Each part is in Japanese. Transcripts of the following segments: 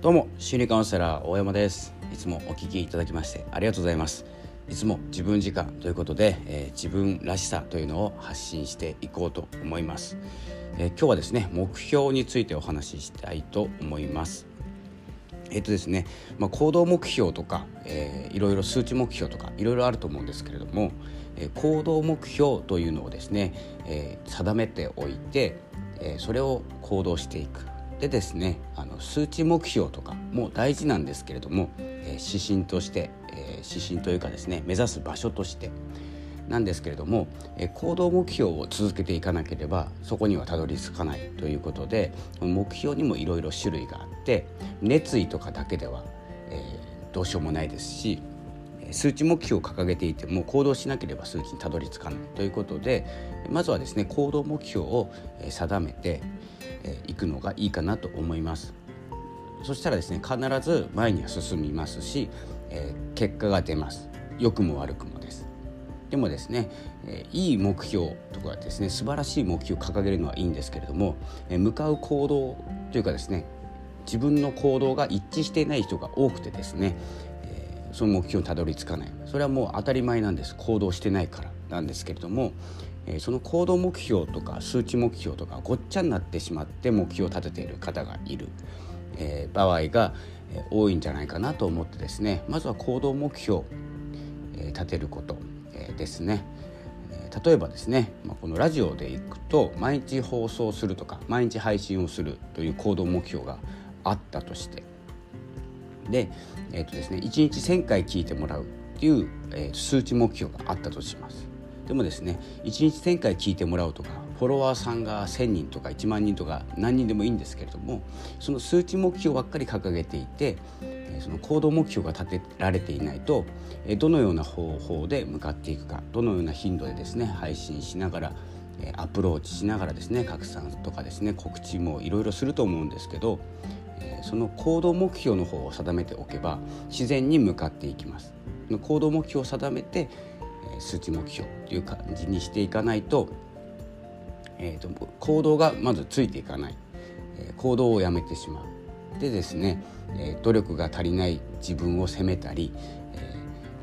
どうも心理カウンセラー大山です。いつもお聞きいただきましてありがとうございます。いつも自分時間ということで、えー、自分らしさというのを発信していこうと思います、えー、今日はですね目標についてお話ししたいと思います。えっとですね、まあ、行動目標とか、えー、いろいろ数値目標とかいろいろあると思うんですけれども、えー、行動目標というのをですね、えー、定めておいて、えー、それを行動していく。でですねあの数値目標とかも大事なんですけれども、えー、指針として、えー、指針というかですね目指す場所として。なんですけれども、えー、行動目標を続けていかなければそこにはたどり着かないということで目標にもいろいろ種類があって熱意とかだけでは、えー、どうしようもないですし数値目標を掲げていても行動しなければ数値にたどり着かないということでまずはですね行動目標を定めてくのがいいかなと思います。そしたらですね必ず前には進みますし、えー、結果が出ます。良くも悪くもです。でもですね、えー、いい目標とかですね素晴らしい目標を掲げるのはいいんですけれども、えー、向かう行動というかですね自分の行動が一致していない人が多くてですね、えー、その目標にたどり着かない。それはもう当たり前なんです。行動してないからなんですけれども、その行動目標とか数値目標とかごっちゃになってしまって目標を立てている方がいる、えー、場合が多いんじゃないかなと思ってですねまずは行動目標、え、立てること、え、ですね。例えばですね、まあ、このラジオでいくと毎日放送するとか毎日配信をするという行動目標があったとしてで,、えーとですね、1日1,000回聞いてもらうっていう、えー、数値目標があったとします。でもですね1日1,000回聞いてもらうとかフォロワーさんが1,000人とか1万人とか何人でもいいんですけれどもその数値目標ばっかり掲げていてその行動目標が立てられていないとどのような方法で向かっていくかどのような頻度でですね配信しながらアプローチしながらですね拡散とかですね告知もいろいろすると思うんですけどその行動目標の方を定めておけば自然に向かっていきます。行動目標を定めて数値目標という感じにしていかないと,、えーと、行動がまずついていかない、えー、行動をやめてしまうでですね、えー、努力が足りない自分を責めたり、え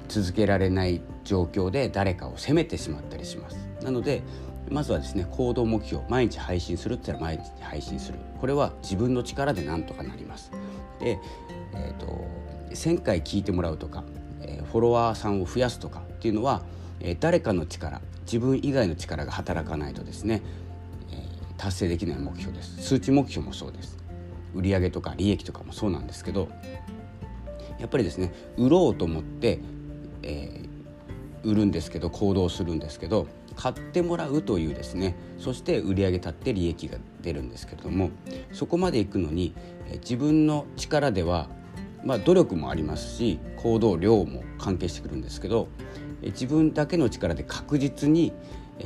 ー、続けられない状況で誰かを責めてしまったりします。なのでまずはですね行動目標毎日配信するって言ったら毎日配信するこれは自分の力でなんとかなります。で、えーと、1,000回聞いてもらうとか、えー、フォロワーさんを増やすとかっていうのはえ誰かの力自分以外の力が働かないとですね、え達成できない目標です。数値目標もそうです。売上とか利益とかもそうなんですけどやっぱりですね売ろうと思って、えー、売るんですけど行動するんですけど買ってもらうというですねそして売上立って利益が出るんですけれどもそこまで行くのに、え自分の力ではまあ努力もありますし行動量も関係してくるんですけど自分だけの力で確実に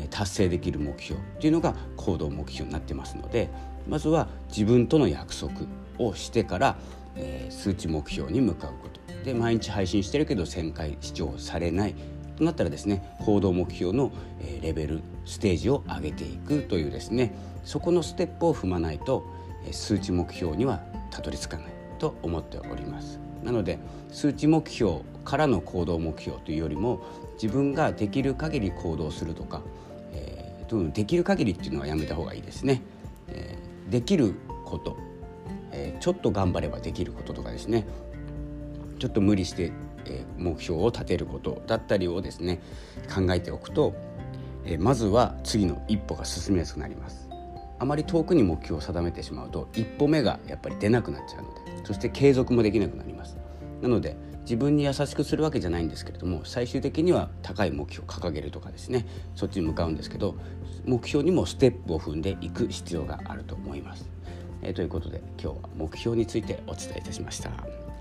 達成できる目標っていうのが行動目標になってますのでまずは自分との約束をしてから、えー、数値目標に向かうこと。で毎日配信してるけど1,000回視聴されないとなったらですね行動目標のレベルステージを上げていくというですねそこのステップを踏まないと数値目標にはたどり着かない。と思っております。なので数値目標からの行動目標というよりも自分ができる限り行動するとか、えー、できる限りっていうのはやめた方がいいですね。えー、できること、えー、ちょっと頑張ればできることとかですねちょっと無理して、えー、目標を立てることだったりをですね考えておくと、えー、まずは次の一歩が進みやすくなります。あまり遠くに目標を定めてしまうと一歩目がやっぱり出なくなっちゃうのでそして継続もできなくなりますなので自分に優しくするわけじゃないんですけれども最終的には高い目標を掲げるとかですねそっちに向かうんですけど目標にもステップを踏んでいく必要があると思います。え、ということで今日は目標についてお伝えいたしました。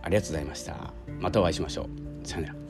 ありがとうございました。またお会いしましょう。さよなら。